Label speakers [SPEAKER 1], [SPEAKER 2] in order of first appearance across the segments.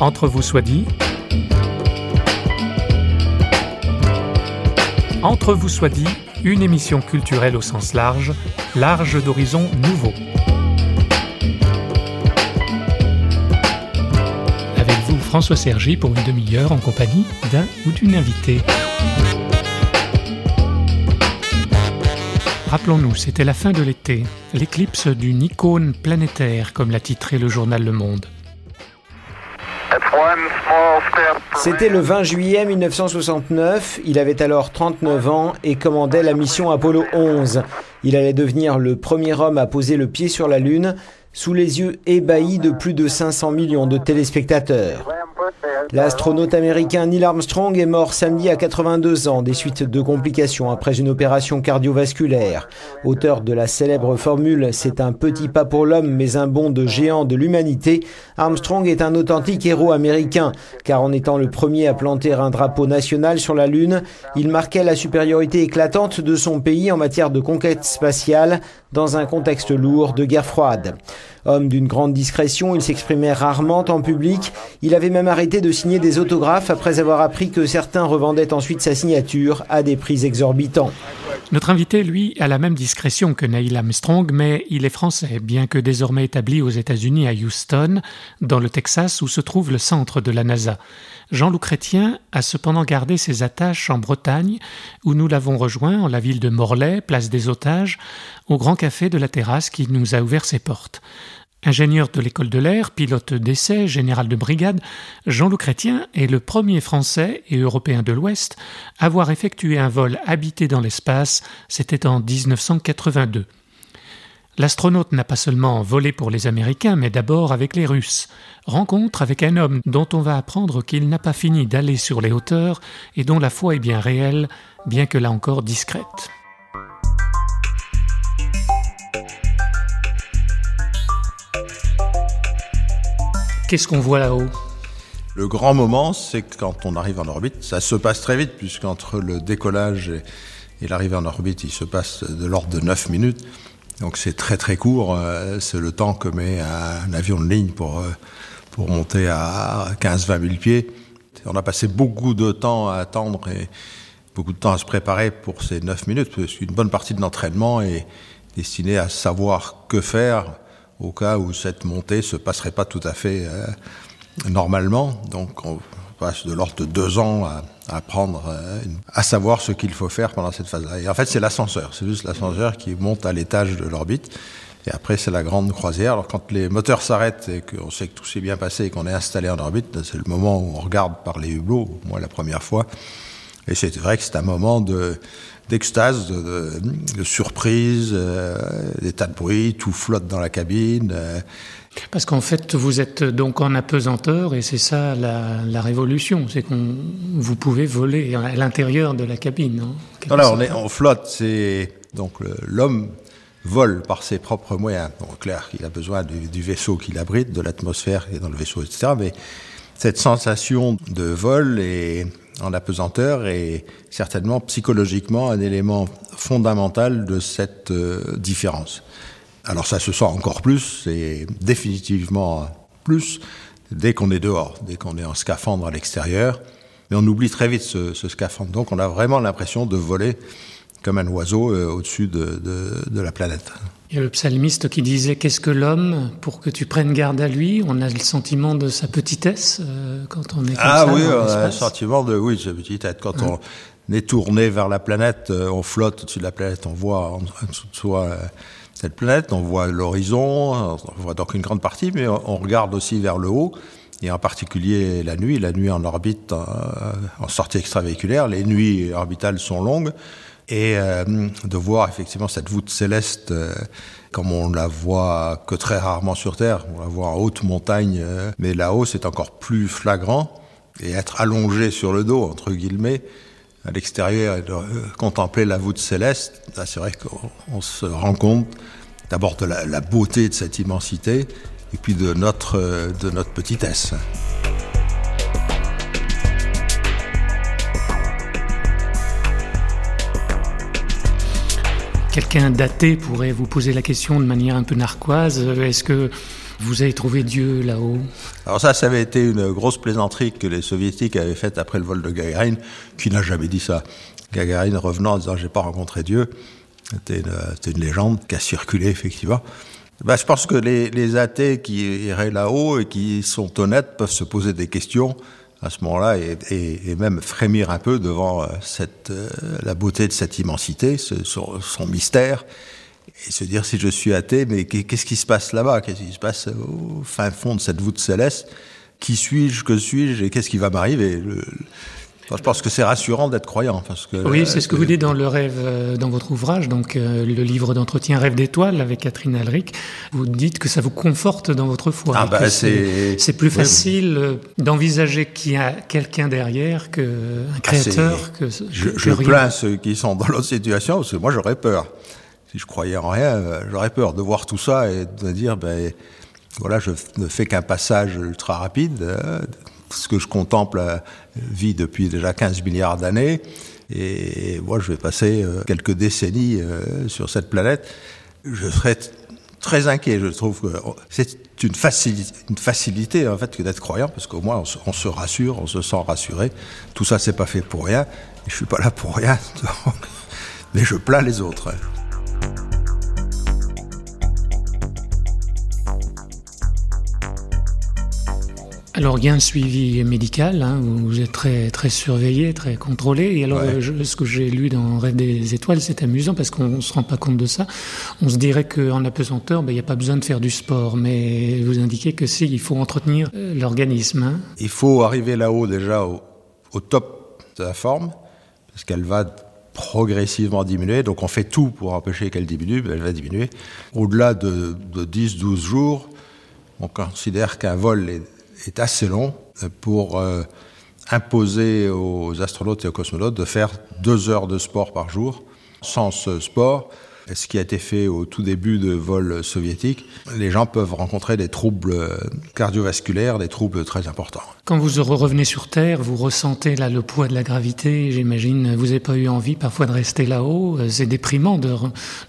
[SPEAKER 1] Entre vous soit dit. Entre vous soit dit, une émission culturelle au sens large, large d'horizons nouveaux. Avec vous, François Sergi, pour une demi-heure en compagnie d'un ou d'une invitée. Rappelons-nous, c'était la fin de l'été, l'éclipse d'une icône planétaire, comme l'a titré le journal Le Monde.
[SPEAKER 2] C'était le 20 juillet 1969, il avait alors 39 ans et commandait la mission Apollo 11. Il allait devenir le premier homme à poser le pied sur la Lune, sous les yeux ébahis de plus de 500 millions de téléspectateurs. L'astronaute américain Neil Armstrong est mort samedi à 82 ans des suites de complications après une opération cardiovasculaire. Auteur de la célèbre formule C'est un petit pas pour l'homme mais un bond de géant de l'humanité, Armstrong est un authentique héros américain car en étant le premier à planter un drapeau national sur la Lune, il marquait la supériorité éclatante de son pays en matière de conquête spatiale dans un contexte lourd de guerre froide. Homme d'une grande discrétion, il s'exprimait rarement en public. Il avait même arrêté de signer des autographes après avoir appris que certains revendaient ensuite sa signature à des prix exorbitants.
[SPEAKER 1] Notre invité, lui, a la même discrétion que Neil Armstrong, mais il est français, bien que désormais établi aux États-Unis à Houston, dans le Texas où se trouve le centre de la NASA. Jean-Loup Chrétien a cependant gardé ses attaches en Bretagne, où nous l'avons rejoint en la ville de Morlaix, place des Otages, au grand café de la terrasse qui nous a ouvert ses portes. Ingénieur de l'école de l'air, pilote d'essai, général de brigade, Jean-Loup Chrétien est le premier Français et Européen de l'Ouest à avoir effectué un vol habité dans l'espace, c'était en 1982. L'astronaute n'a pas seulement volé pour les Américains, mais d'abord avec les Russes. Rencontre avec un homme dont on va apprendre qu'il n'a pas fini d'aller sur les hauteurs et dont la foi est bien réelle, bien que là encore discrète. Qu'est-ce qu'on voit là-haut?
[SPEAKER 3] Le grand moment, c'est quand on arrive en orbite. Ça se passe très vite, puisqu'entre le décollage et, l'arrivée en orbite, il se passe de l'ordre de 9 minutes. Donc c'est très très court, euh, c'est le temps que met un avion de ligne pour, euh, pour monter à 15-20 000 pieds. On a passé beaucoup de temps à attendre et beaucoup de temps à se préparer pour ces 9 minutes, parce qu'une bonne partie de l'entraînement est destinée à savoir que faire au cas où cette montée se passerait pas tout à fait euh, normalement. Donc on passe de l'ordre de deux ans à, apprendre euh, à savoir ce qu'il faut faire pendant cette phase-là. Et en fait, c'est l'ascenseur. C'est juste l'ascenseur qui monte à l'étage de l'orbite. Et après, c'est la grande croisière. Alors, quand les moteurs s'arrêtent et qu'on sait que tout s'est bien passé et qu'on est installé en orbite, c'est le moment où on regarde par les hublots, moi la première fois. Et c'est vrai que c'est un moment de, d'extase, de, surprise, euh, des tas de bruit, tout flotte dans la cabine. Euh,
[SPEAKER 1] parce qu'en fait, vous êtes donc en apesanteur et c'est ça la, révolution, c'est qu'on vous pouvez voler à l'intérieur de la cabine.
[SPEAKER 3] Non, là, on, est, on flotte, c'est donc l'homme vole par ses propres moyens. Bon, clair qu'il a besoin du, vaisseau qui l'abrite, de l'atmosphère qui est dans le vaisseau, etc. Mais cette sensation de vol et en apesanteur est certainement psychologiquement un élément fondamental de cette euh, différence. Alors ça se sent encore plus, et définitivement plus, dès qu'on est dehors, dès qu'on est en scaphandre à l'extérieur. Mais on oublie très vite ce, scaphandre. Donc on a vraiment l'impression de voler comme un oiseau euh, au-dessus de, la planète.
[SPEAKER 1] Il y a le psalmiste qui disait Qu'est-ce que l'homme pour que tu prennes garde à lui On a le sentiment de sa petitesse euh, quand on est comme
[SPEAKER 3] ah, oui, on a le sentiment de oui, sa petitesse. Quand on est tourné vers la planète, euh, on flotte au-dessus de la planète, on voit en dessous de soi cette planète, on voit l'horizon, on voit donc une grande partie, mais on regarde aussi vers le haut, et en particulier la nuit, la nuit en orbite, euh, en sortie extravéhiculaire, les nuits orbitales sont longues, et euh, de voir effectivement cette voûte céleste euh, comme on la voit que très rarement sur Terre, on la voit en haute montagne, mais là-haut c'est encore plus flagrant, et être allongé sur le dos, entre guillemets, à l'extérieur et de contempler la voûte céleste, c'est vrai qu'on se rend compte d'abord de la, beauté de cette immensité et puis de notre, de notre petitesse.
[SPEAKER 1] Quelqu'un daté pourrait vous poser la question de manière un peu narquoise. Est-ce que Vous avez trouvé Dieu là-haut?
[SPEAKER 3] Alors ça, ça avait été une grosse plaisanterie que les soviétiques avaient faite après le vol de Gagarin, qui n'a jamais dit ça. Gagarin revenant en disant j'ai pas rencontré Dieu, c'était une, légende qui a circulé effectivement. Ben, je pense que les, les athées qui iraient là-haut et qui sont honnêtes peuvent se poser des questions à ce moment-là et, même frémir un peu devant euh, cette, euh, la beauté de cette immensité, son, son, mystère, et se dire si je suis athée, mais qu'est-ce qui se passe là-bas? Qu'est-ce qui se passe au fin fond de cette voûte céleste? Qui suis-je? Que suis-je? Et qu'est-ce qui va m'arriver? Je pense que c'est rassurant d'être croyant. Parce que,
[SPEAKER 1] oui, c'est ce que vous dites dans le rêve, euh, dans votre ouvrage, donc euh, le livre d'entretien Rêve d'étoiles avec Catherine Alric. Vous dites que ça vous conforte dans votre foi.
[SPEAKER 3] Ah bah c'est
[SPEAKER 1] plus facile oui. Euh, d'envisager qu'il y a quelqu'un derrière que un créateur. Ah que,
[SPEAKER 3] je, plains ceux qui sont dans l'autre situation parce que moi j'aurais peur. Si je croyais en rien, j'aurais peur de voir tout ça et de me dire ben voilà, je ne fais qu'un passage ultra rapide ce que je contemple euh, vit depuis déjà 15 milliards d'années. Et moi, je vais passer euh, quelques décennies euh, sur cette planète. Je serais très inquiet. Je trouve que c'est une facilité, une facilité en fait que d'être croyant, parce qu'au moins on se, on se, rassure, on se sent rassuré. Tout ça, c'est pas fait pour rien. Je suis pas là pour rien, donc... mais je plains les autres.
[SPEAKER 1] Alors, il y a un suivi médical, hein, vous êtes très, très surveillé, très contrôlé. Et alors, ouais. je, ce que j'ai lu dans Rêve des étoiles, c'est amusant parce qu'on ne se rend pas compte de ça. On se dirait qu'en apesanteur, ben, il n'y a pas besoin de faire du sport. Mais vous indiquez que si, il faut entretenir euh, l'organisme. Hein.
[SPEAKER 3] Il faut arriver là-haut déjà au, au top de la forme, parce qu'elle va progressivement diminuer. Donc, on fait tout pour empêcher qu'elle diminue, elle va diminuer. Au-delà de, de 10-12 jours, on considère qu'un vol est est assez long pour euh, imposer aux astronautes et aux cosmonautes de faire deux heures de sport par jour. Sans ce sport, ce qui a été fait au tout début de vol soviétique, les gens peuvent rencontrer des troubles cardiovasculaires, des troubles très importants.
[SPEAKER 1] Quand vous revenez sur Terre, vous ressentez là le poids de la gravité, j'imagine. Vous n'avez pas eu envie parfois de rester là-haut. C'est déprimant de,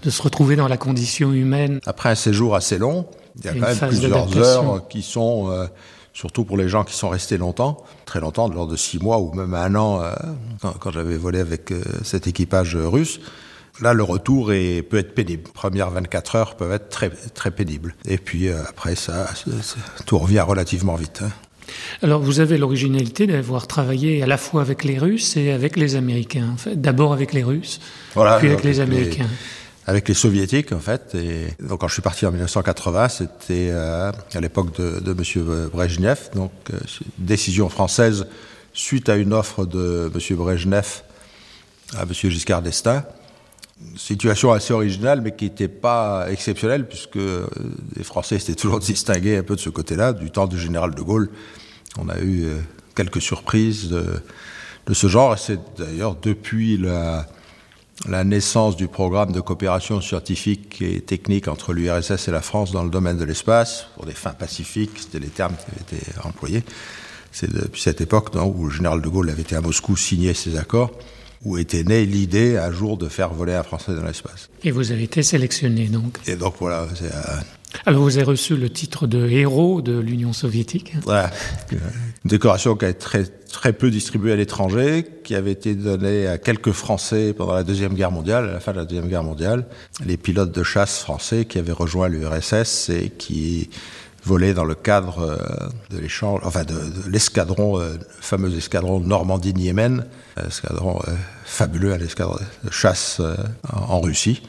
[SPEAKER 1] de, se retrouver dans la condition humaine.
[SPEAKER 3] Après un séjour assez long, il y a quand même plusieurs heures qui sont... Euh, surtout pour les gens qui sont restés longtemps, très longtemps, lors de six mois ou même un an, euh, quand, quand j'avais volé avec euh, cet équipage russe. Là, le retour est, peut être pénible. Les premières 24 heures peuvent être très, très pénibles. Et puis euh, après, ça, tout revient relativement vite. Hein.
[SPEAKER 1] Alors, vous avez l'originalité d'avoir travaillé à la fois avec les Russes et avec les Américains. D'abord avec les Russes, voilà, puis avec les Américains.
[SPEAKER 3] Les avec les soviétiques en fait. Donc quand je suis parti en 1980, c'était euh, à l'époque de, Monsieur Brejnev, donc euh, décision française suite à une offre de Monsieur Brejnev à Monsieur Giscard d'Estaing. Situation assez originale, mais qui n'était pas exceptionnelle, puisque euh, les Français étaient toujours distingués un peu de ce côté-là. Du temps du général de Gaulle, on a eu quelques surprises de, de ce genre. C'est d'ailleurs depuis la la naissance du programme de coopération scientifique et technique entre l'URSS et la France dans le domaine de l'espace, pour des fins pacifiques, c'était les termes qui avaient été employés. C'est depuis cette époque non, où le général de Gaulle avait été à Moscou signer ces accords, où était née l'idée un jour de faire voler un Français dans l'espace.
[SPEAKER 1] Et vous avez été sélectionné donc
[SPEAKER 3] Et donc voilà, c'est... Euh,
[SPEAKER 1] alors vous avez reçu le titre de héros de l'Union soviétique.
[SPEAKER 3] Voilà, une décoration qui a été très, très peu distribuée à l'étranger, qui avait été donnée à quelques Français pendant la Deuxième Guerre mondiale, à la fin de la Deuxième Guerre mondiale, les pilotes de chasse français qui avaient rejoint l'URSS et qui volaient dans le cadre de l'échange, enfin de, de l'escadron, euh, le fameux escadron Normandie-Niemen, escadron euh, fabuleux, un escadron de chasse euh, en Russie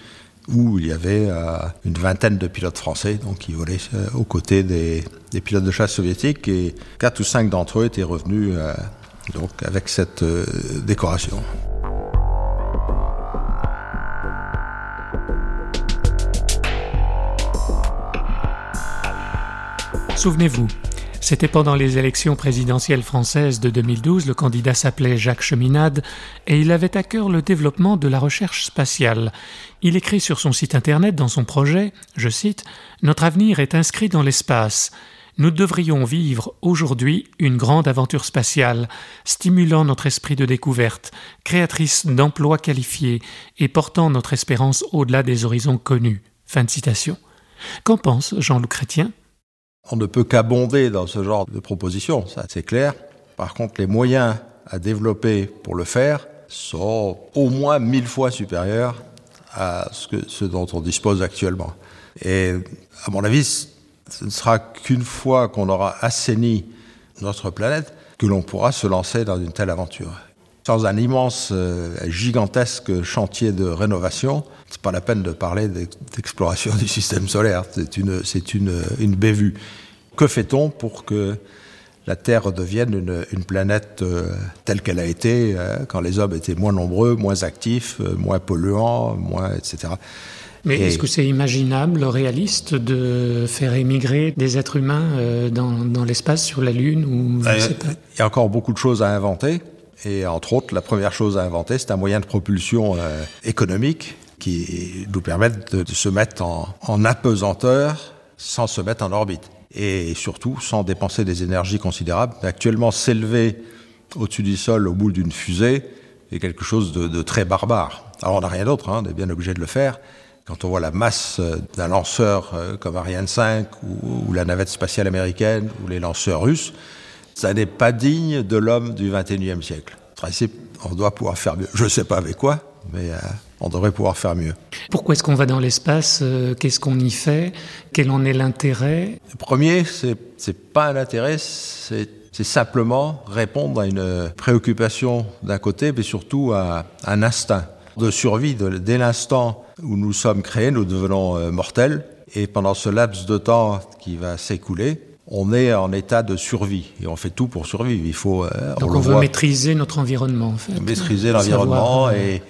[SPEAKER 3] où il y avait euh, une vingtaine de pilotes français qui volaient euh, aux côtés des, pilotes de chasse soviétiques et quatre ou cinq d'entre eux étaient revenus euh, donc avec cette décoration.
[SPEAKER 1] Souvenez-vous, c'était pendant les élections présidentielles françaises de 2012, le candidat s'appelait Jacques Cheminade et il avait à cœur le développement de la recherche spatiale. Il écrit sur son site internet dans son projet, je cite, Notre avenir est inscrit dans l'espace. Nous devrions vivre aujourd'hui une grande aventure spatiale, stimulant notre esprit de découverte, créatrice d'emplois qualifiés et portant notre espérance au-delà des horizons connus. Fin de citation. Qu'en pense Jean-Luc Chrétien?
[SPEAKER 3] On ne peut qu'abonder dans ce genre de propositions, ça c'est clair. Par contre, les moyens à développer pour le faire sont au moins mille fois supérieurs à ce, ce dont on dispose actuellement. Et à mon avis, ce ne sera qu'une fois qu'on aura assaini notre planète que l'on pourra se lancer dans une telle aventure. Sans un immense, euh, gigantesque chantier de rénovation, c'est pas la peine de parler d'exploration du système solaire. C'est une, c'est une, une bévue. Que fait-on pour que la Terre devienne une, une planète euh, telle qu'elle a été euh, quand les hommes étaient moins nombreux, moins actifs, euh, moins polluants, moins, etc.
[SPEAKER 1] Mais est-ce que c'est imaginable, réaliste, de faire émigrer des êtres humains dans, dans l'espace, sur la Lune ou
[SPEAKER 3] pas? Il y a encore beaucoup de choses à inventer. Et entre autres, la première chose à inventer, c'est un moyen de propulsion économique qui nous permette de, se mettre en, en apesanteur sans se mettre en orbite et surtout sans dépenser des énergies considérables. Actuellement, s'élever au-dessus du sol au bout d'une fusée est quelque chose de, très barbare. Alors on n'a rien d'autre, hein, on est bien obligé de le faire. Quand on voit la masse euh, d'un lanceur euh, comme Ariane 5 ou, ou, la navette spatiale américaine ou les lanceurs russes, ça n'est pas digne de l'homme du 21e siècle. On doit pouvoir faire mieux. Je ne sais pas avec quoi, mais euh, on devrait pouvoir faire mieux.
[SPEAKER 1] Pourquoi est-ce qu'on va dans l'espace euh, Qu'est-ce qu'on y fait Quel en est l'intérêt?
[SPEAKER 3] Le premier, c'est n'est pas un intérêt, c'est simplement répondre à une préoccupation d'un côté, mais surtout à un instinct de survie. Dès l'instant où nous sommes créés, nous devenons euh, mortels, et pendant ce laps de temps qui va s'écouler, on est en état de survie et on fait tout pour survivre. Il faut.
[SPEAKER 1] Euh, Donc on, on veut voit, maîtriser notre environnement. En fait.
[SPEAKER 3] Maîtriser l'environnement et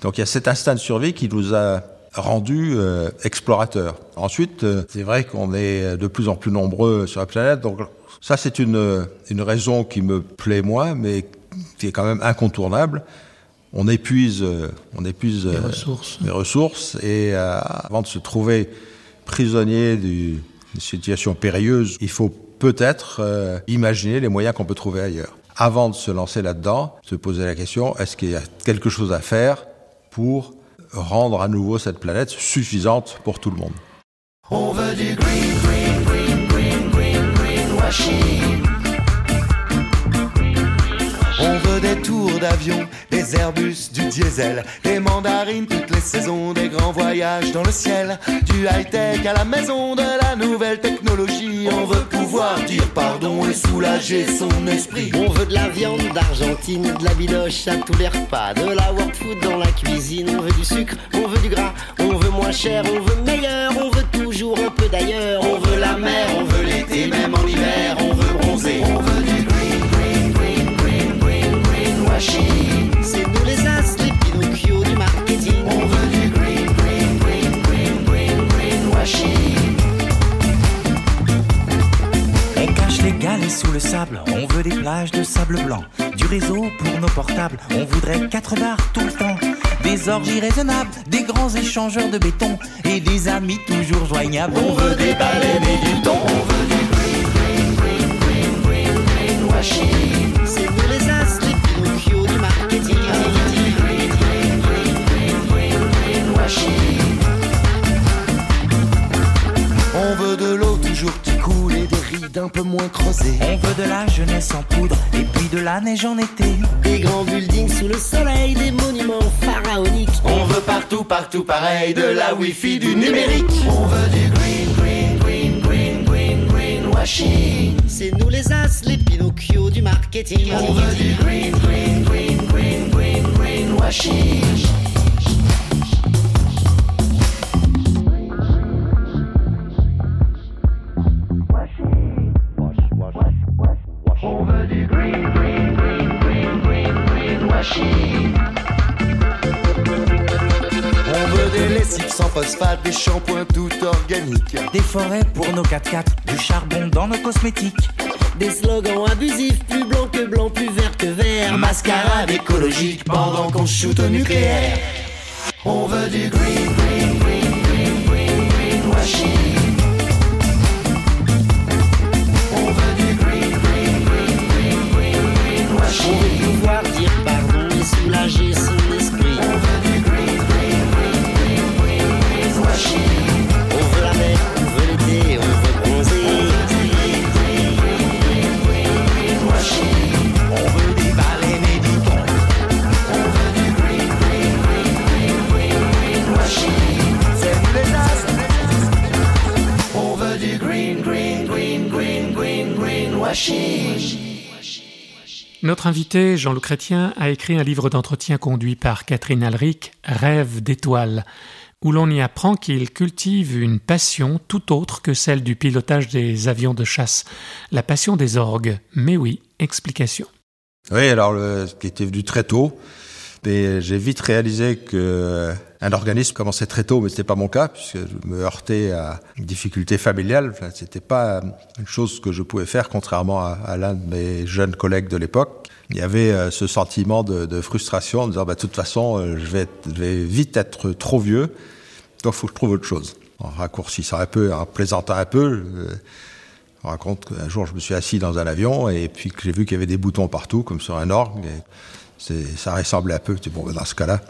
[SPEAKER 3] donc il y a cet instinct de survie qui nous a rendu euh, explorateurs. Ensuite, euh, c'est vrai qu'on est de plus en plus nombreux sur la planète, donc ça c'est une, une raison qui me plaît moi, mais qui est quand même incontournable. On épuise, euh, on épuise
[SPEAKER 1] les ressources,
[SPEAKER 3] les ressources et euh, avant de se trouver prisonnier d'une situation périlleuse, il faut peut-être euh, imaginer les moyens qu'on peut trouver ailleurs. Avant de se lancer là-dedans, se poser la question est-ce qu'il y a quelque chose à faire pour rendre à nouveau cette planète suffisante pour tout le monde?
[SPEAKER 4] D'avion, des Airbus, du diesel, des mandarines toutes les saisons, des grands voyages dans le ciel, du high-tech à la maison, de la nouvelle technologie. On veut pouvoir dire pardon et soulager son esprit.
[SPEAKER 5] On veut de la viande d'Argentine, de la bidoche à tous les repas, de la world food dans la cuisine. On veut du sucre, on veut du gras, on veut moins cher, on veut meilleur, on veut toujours un peu d'ailleurs.
[SPEAKER 4] On veut la mer, on veut l'été, même en hiver,
[SPEAKER 5] C'est nous les as, les Pinocchio du marketing.
[SPEAKER 4] On veut du green, green, green, green, green, greenwashing.
[SPEAKER 6] On cache les galets sous le sable, on veut des plages de sable blanc, du réseau pour nos portables, on voudrait quatre bars tout le temps, des orgies raisonnables, des grands échangeurs de béton et des amis toujours joignables.
[SPEAKER 4] On veut des baleines et du thon, on veut du green, green, green, green, green.
[SPEAKER 5] C'est
[SPEAKER 4] On veut de l'eau toujours qui coule et des rides un peu moins creusées.
[SPEAKER 6] On veut de la jeunesse en poudre et puis de la neige en été.
[SPEAKER 5] Des grands buildings sous le soleil, des monuments pharaoniques.
[SPEAKER 4] On veut partout, partout pareil, de la wifi, du numérique. On veut du green, green, green, green, green, greenwashing.
[SPEAKER 5] C'est nous les as, les Pinocchio du marketing.
[SPEAKER 4] On veut du green, green, green, green, green, greenwashing. Des shampoings tout organiques.
[SPEAKER 6] Des forêts pour nos 4x4, du charbon dans nos cosmétiques.
[SPEAKER 5] Des slogans abusifs, plus blanc que blanc, plus vert que vert.
[SPEAKER 4] Mascarade écologique pendant qu'on shoot au nucléaire. On veut du green, green, green, green, green, greenwashing. On
[SPEAKER 1] Notre invité, Jean-Luc Chrétien, a écrit un livre d'entretien conduit par Catherine Alric, Rêve d'étoiles, où l'on y apprend qu'il cultive une passion tout autre que celle du pilotage des avions de chasse, la passion des orgues. Mais oui, explication.
[SPEAKER 3] Oui, alors ce qui était venu très tôt, mais j'ai vite réalisé que un organisme commençait très tôt, mais c'était pas mon cas puisque je me heurtais à une difficulté familiale. C'était pas une chose que je pouvais faire, contrairement à, l'un de mes jeunes collègues de l'époque. Il y avait euh, ce sentiment de, frustration en disant, bah, de toute façon, euh, je vais, je vite être trop vieux, donc faut que je trouve autre chose. En raccourcissant un peu, en plaisantant un peu, je raconte qu'un jour je me suis assis dans un avion et puis que j'ai vu qu'il y avait des boutons partout, comme sur un orgue. Et ça ressemblait un peu. Bon, dans ce cas-là,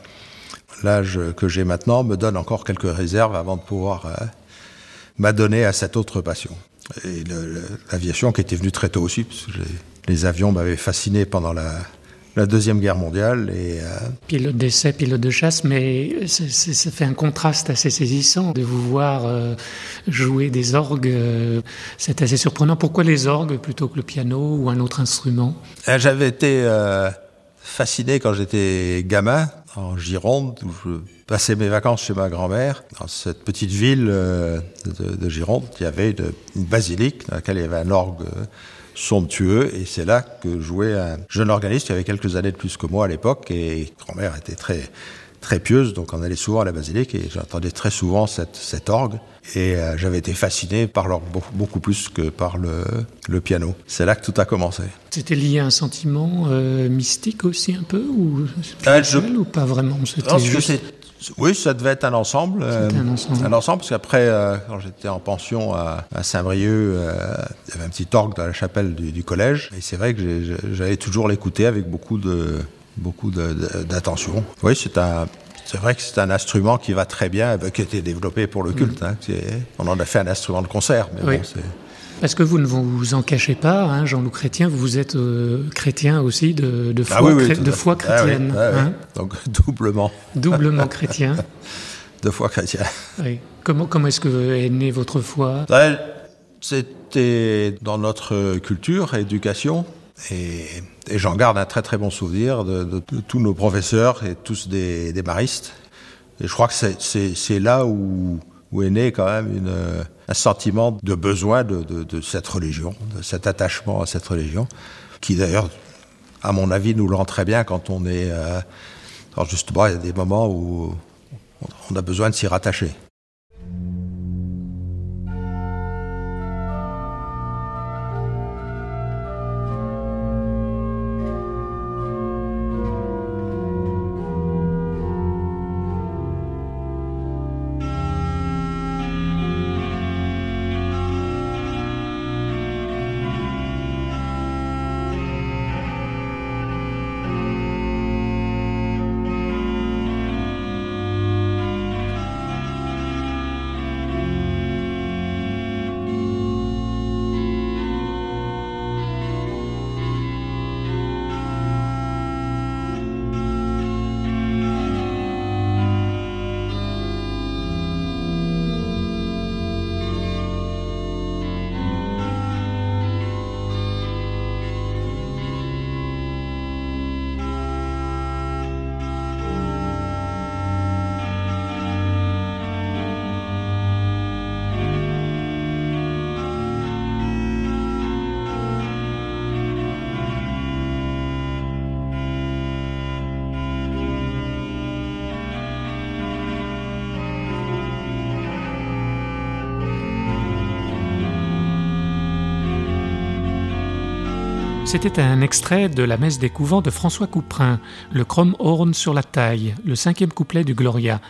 [SPEAKER 3] l'âge que j'ai maintenant me donne encore quelques réserves avant de pouvoir euh, m'adonner à cette autre passion. Et l'aviation qui était venue très tôt aussi, parce que les avions m'avaient fasciné pendant la, la Deuxième Guerre mondiale. Et, euh...
[SPEAKER 1] Pilote d'essai, pilote de chasse, mais ça fait un contraste assez saisissant de vous voir euh, jouer des orgues. Euh, c'est assez surprenant. Pourquoi les orgues plutôt que le piano ou un autre instrument?
[SPEAKER 3] Euh, J'avais été fasciné quand j'étais gamin en Gironde, où je passais mes vacances chez ma grand-mère. Dans cette petite ville de, de, Gironde, il y avait une basilique dans laquelle il y avait un orgue somptueux. Et c'est là que jouait un jeune organiste qui avait quelques années de plus que moi à l'époque. Et grand-mère était très, très pieuse, donc on allait souvent à la basilique et j'entendais très souvent cette, cet orgue. Et euh, j'avais été fasciné par l'orgue beaucoup, plus que par le, le piano. C'est là que tout a commencé.
[SPEAKER 1] C'était lié à un sentiment euh, mystique aussi un peu ou, euh, ou pas vraiment?
[SPEAKER 3] Juste... Oui, ça devait être un ensemble.
[SPEAKER 1] Euh, un ensemble.
[SPEAKER 3] Un ensemble, parce qu'après, quand j'étais en pension à, Saint-Brieuc, il y avait un petit orgue dans la chapelle du, collège. Et c'est vrai que j'allais toujours l'écouter avec beaucoup de beaucoup d'attention. Oui, c'est un. C'est vrai que c'est un instrument qui va très bien, qui a été développé pour le culte. Mm. Hein, on en a fait un instrument de concert, mais bon, c'est
[SPEAKER 1] parce que vous ne vous en cachez pas, hein, Jean-Loup Chrétien, vous êtes euh, chrétien aussi de, de ah foi, de foi chrétienne.
[SPEAKER 3] Ah hein? Donc doublement.
[SPEAKER 1] Doublement chrétien.
[SPEAKER 3] de foi chrétien.
[SPEAKER 1] Comment, comment est-ce que est née votre foi?
[SPEAKER 3] C'était dans notre culture, éducation. Et, j'en garde un très très bon souvenir de, tous nos professeurs et tous des, des maristes. Et je crois que c'est là où, est né quand même un sentiment de besoin de, cette religion, de cet attachement à cette religion, qui d'ailleurs, à mon avis, nous le rend très bien quand on est... Euh, alors justement, il y a des moments où on a besoin de s'y rattacher.
[SPEAKER 1] C'était un extrait de la messe des couvents de François Couperin, le Chrome Horn sur la taille, le cinquième couplet du Gloria,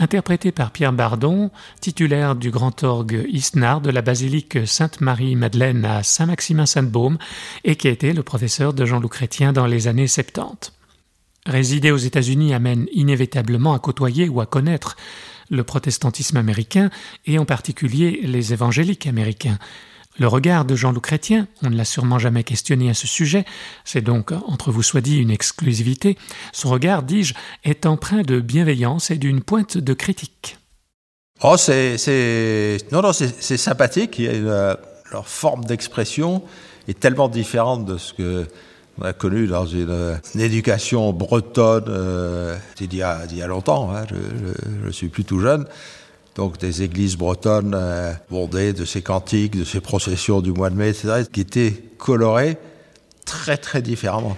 [SPEAKER 1] interprété par Pierre Bardon, titulaire du grand orgue Isnard de la basilique Sainte-Marie-Madeleine à Saint-Maximin-Sainte-Baume et qui a été le professeur de Jean-Loup Chrétien dans les années 70. Résider aux États-Unis amène inévitablement à côtoyer ou à connaître le protestantisme américain et en particulier les évangéliques américains. Le regard de Jean-Loup Chrétien, on ne l'a sûrement jamais questionné à ce sujet, c'est donc, entre vous soit dit, une exclusivité, son regard, dis-je, est empreint de bienveillance et d'une pointe de critique.
[SPEAKER 3] Oh, c'est, non, non, c'est, sympathique, une, leur forme d'expression est tellement différente de ce que on a connu dans une, éducation bretonne euh, il, y a, il y a longtemps, hein, je, ne suis plus tout jeune. Donc des églises bretonnes euh, bondées de ces cantiques, de ces processions du mois de mai, etc., qui étaient colorées très très différemment,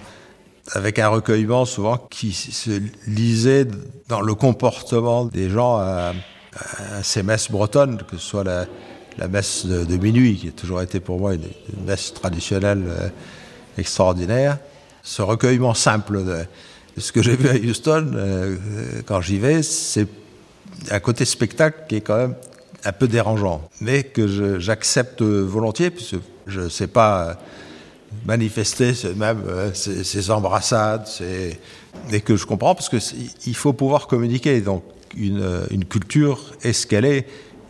[SPEAKER 3] avec un recueillement souvent qui se lisait dans le comportement des gens à, ces messes bretonnes, que ce soit la, messe de, minuit, qui a toujours été pour moi une, messe traditionnelle. Euh, extraordinaire. Ce recueillement simple de, ce que j'ai vu à Houston, euh, quand j'y vais, c'est un côté spectacle qui est quand même un peu dérangeant, mais que j'accepte volontiers, puisque je ne sais pas manifester même euh, ces, embrassades, et que je comprends, parce qu'il faut pouvoir communiquer. Donc une, une culture est.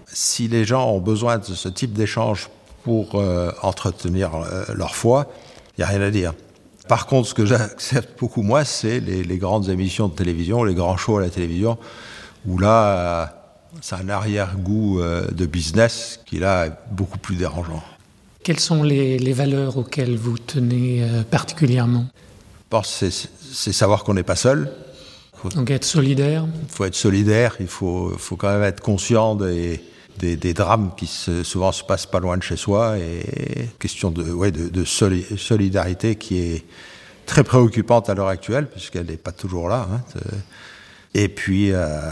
[SPEAKER 3] Si les gens ont besoin de ce type d'échange pour euh, entretenir leur foi, il n'y a rien à dire. Par contre, ce que j'accepte beaucoup moins, c'est les, grandes émissions de télévision, les grands shows à la télévision, où là, c'est un arrière-goût euh, de business qui là est beaucoup plus dérangeant.
[SPEAKER 1] Quelles sont les, valeurs auxquelles vous tenez euh, particulièrement?
[SPEAKER 3] Je pense c'est savoir qu'on n'est pas seul.
[SPEAKER 1] Donc être solidaire
[SPEAKER 3] Il faut être solidaire, il faut, faut quand même être conscient des, des, drames qui souvent se passent pas loin de chez soi et question de, ouais, de, solidarité qui est très préoccupante à l'heure actuelle puisqu'elle n'est pas toujours là. Hein, et puis euh,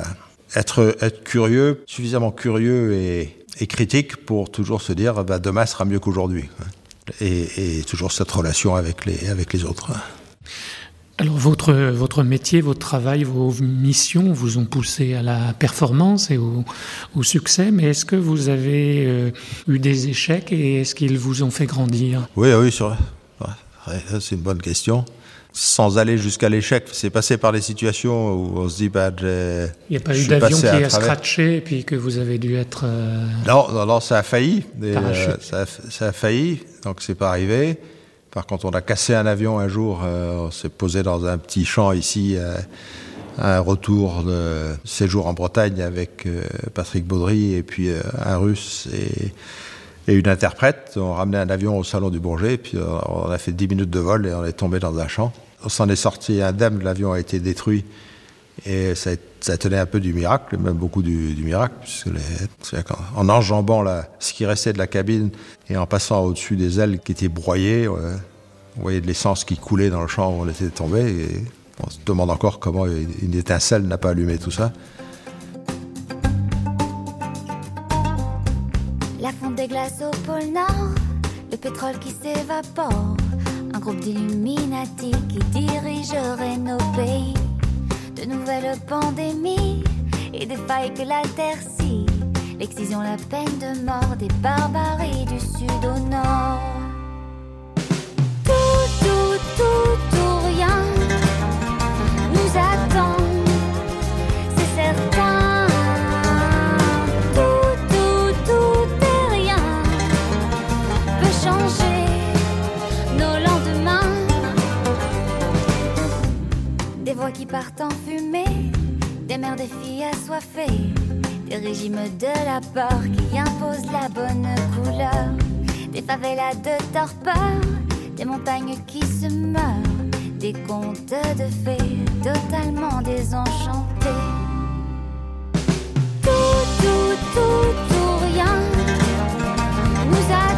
[SPEAKER 3] être, être curieux, suffisamment curieux et, critique pour toujours se dire bah, demain sera mieux qu'aujourd'hui. Et, et, toujours cette relation avec les, avec les autres.
[SPEAKER 1] Alors votre, votre métier, votre travail, vos missions vous ont poussé à la performance et au, succès, mais est-ce que vous avez euh, eu des échecs et est-ce qu'ils vous ont fait grandir?
[SPEAKER 3] Oui, oui, c'est une bonne question. Sans aller jusqu'à l'échec, c'est passé par des situations où on se dit, bah,
[SPEAKER 1] il n'y a pas eu d'avion qui a scratché et puis que vous avez dû être. Euh,
[SPEAKER 3] non, non, non, ça a failli. Euh, ça, a, ça, a, failli, donc c'est pas arrivé. Par contre, on a cassé un avion un jour, euh, on s'est posé dans un petit champ ici, un retour de séjour en Bretagne avec Patrick Baudry et puis un russe et, et, une interprète. On ramenait un avion au salon du Bourget, puis on a fait 10 minutes de vol et on est tombé dans un champ. On s'en est sorti indemne, l'avion a été détruit et ça, tenait un peu du miracle, même beaucoup du, miracle, puisque en enjambant ce qui restait de la cabine et en passant au-dessus des ailes qui étaient broyées, on voyait de l'essence qui coulait dans le champ où on était tombé. Et on se demande encore comment une étincelle n'a pas allumé tout ça.
[SPEAKER 7] La fonte des glaces au pôle Nord, le pétrole qui s'évapore, groupe d'illuminati qui dirigerait nos pays de nouvelles pandémies et des failles que la terre. L'excision, la peine de mort des barbaries du sud au nord. Tout, tout, tout, tout, qui partent en des mères, des filles assoiffées, des régimes de la peur qui imposent la bonne couleur, des favelas de torpeur, des montagnes qui se meurent, des contes de fées totalement désenchantés. Tout, tout, tout, tout, rien. Nous attend,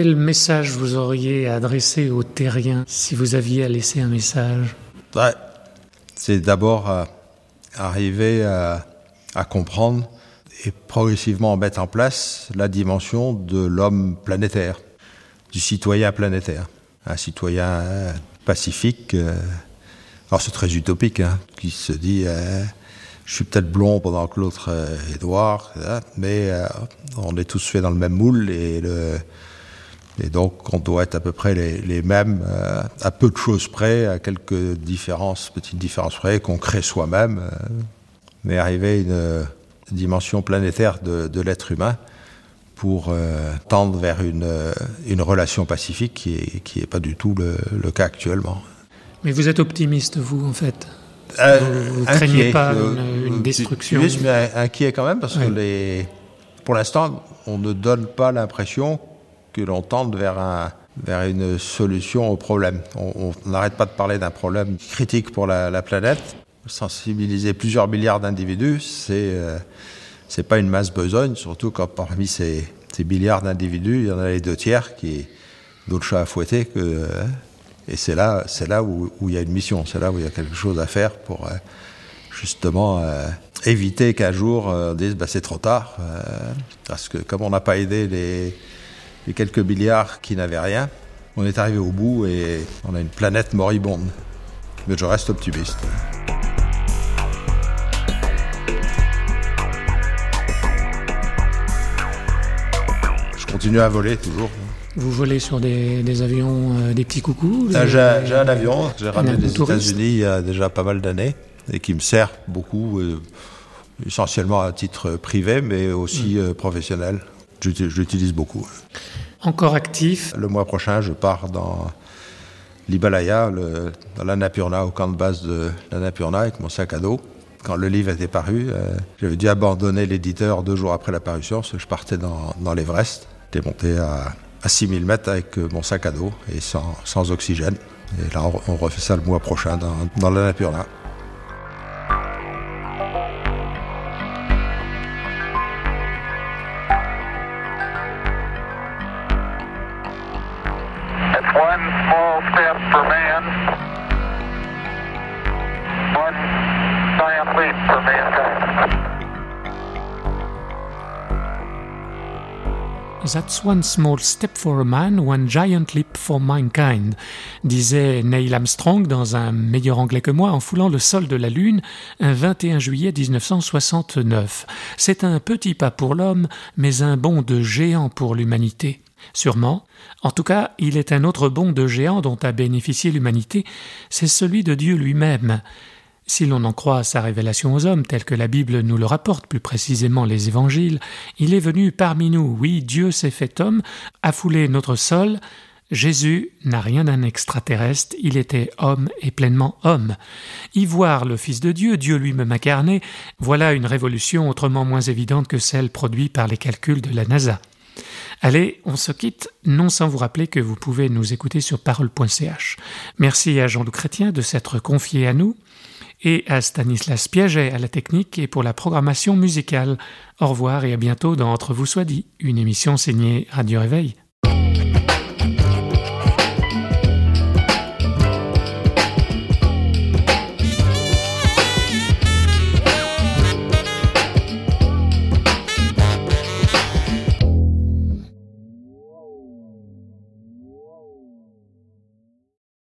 [SPEAKER 1] Quel message vous auriez adressé aux terriens si vous aviez à laisser un message?
[SPEAKER 3] C'est d'abord euh, arriver à, comprendre et progressivement mettre en place la dimension de l'homme planétaire, du citoyen planétaire. Un citoyen pacifique, euh, alors c'est très utopique, hein, qui se dit euh, je suis peut-être blond pendant que l'autre est noir, mais on est tous faits dans le même moule et le, et donc, on doit être à peu près les, mêmes, euh, à peu de choses près, à quelques différences, petites différences près, qu'on crée soi-même. Euh, mais arriver à une, euh, dimension planétaire de, l'être humain pour tendre vers une, une, relation pacifique qui n'est qui est pas du tout le, cas actuellement.
[SPEAKER 1] Mais vous êtes optimiste, vous, en fait? Vous ne craignez pas une, destruction
[SPEAKER 3] mais inquiet quand même, parce que les, pour l'instant, on ne donne pas l'impression que l'on tente vers, un, vers une solution au problème. On n'arrête pas de parler d'un problème critique pour la, planète. Sensibiliser plusieurs milliards d'individus, c'est euh, pas une masse besogne, surtout quand parmi ces, ces milliards d'individus, il y en a les deux tiers qui d'autres chats à fouetter euh, et c'est là là où, il y a une mission, c'est là où il y a quelque chose à faire pour euh, justement éviter qu'un jour on dise bah, c'est trop tard parce que comme on n'a pas aidé les les quelques milliards qui n'avaient rien. On est arrivé au bout et on a une planète moribonde. Mais je reste optimiste. Je continue à voler toujours.
[SPEAKER 1] Vous volez sur des, avions, euh, des petits coucous
[SPEAKER 3] ah, J'ai un avion que j'ai ramené des États-Unis il y a déjà pas mal d'années et qui me sert beaucoup, euh, essentiellement à titre privé, mais aussi euh, professionnel. Je l'utilise beaucoup.
[SPEAKER 1] Encore actif?
[SPEAKER 3] Le mois prochain, je pars dans l'Himalaya, dans l'Annapurna, au camp de base de l'Annapurna, avec mon sac à dos. Quand le livre était paru, euh, j'avais dû abandonner l'éditeur deux jours après la parution, parce que je partais dans, dans l'Everest. J'étais monté à, à 6000 mètres avec euh, mon sac à dos et sans, sans oxygène. Et là, on, refait ça le mois prochain dans, dans l'Annapurna.
[SPEAKER 1] That's one small step for a man, one giant leap for mankind, disait Neil Armstrong dans un meilleur anglais que moi en foulant le sol de la Lune un 21 juillet 1969. C'est un petit pas pour l'homme, mais un bond de géant pour l'humanité. Sûrement. En tout cas, il est un autre bond de géant dont a bénéficié l'humanité, c'est celui de Dieu lui-même. Si l'on en croit sa révélation aux hommes, telle que la Bible nous le rapporte, plus précisément les évangiles, il est venu parmi nous, oui, Dieu s'est fait homme, a foulé notre sol, Jésus n'a rien d'un extraterrestre, il était homme et pleinement homme. Y voir le Fils de Dieu, Dieu lui-même incarné, voilà une révolution autrement moins évidente que celle produite par les calculs de la NASA. Allez, on se quitte, non sans vous rappeler que vous pouvez nous écouter sur parole.ch. Merci à Jean-Loup Chrétien de s'être confié à nous et à Stanislas Piaget à la technique et pour la programmation musicale. Au revoir et à bientôt dans Entre vous soit dit, une émission signée Radio Réveil.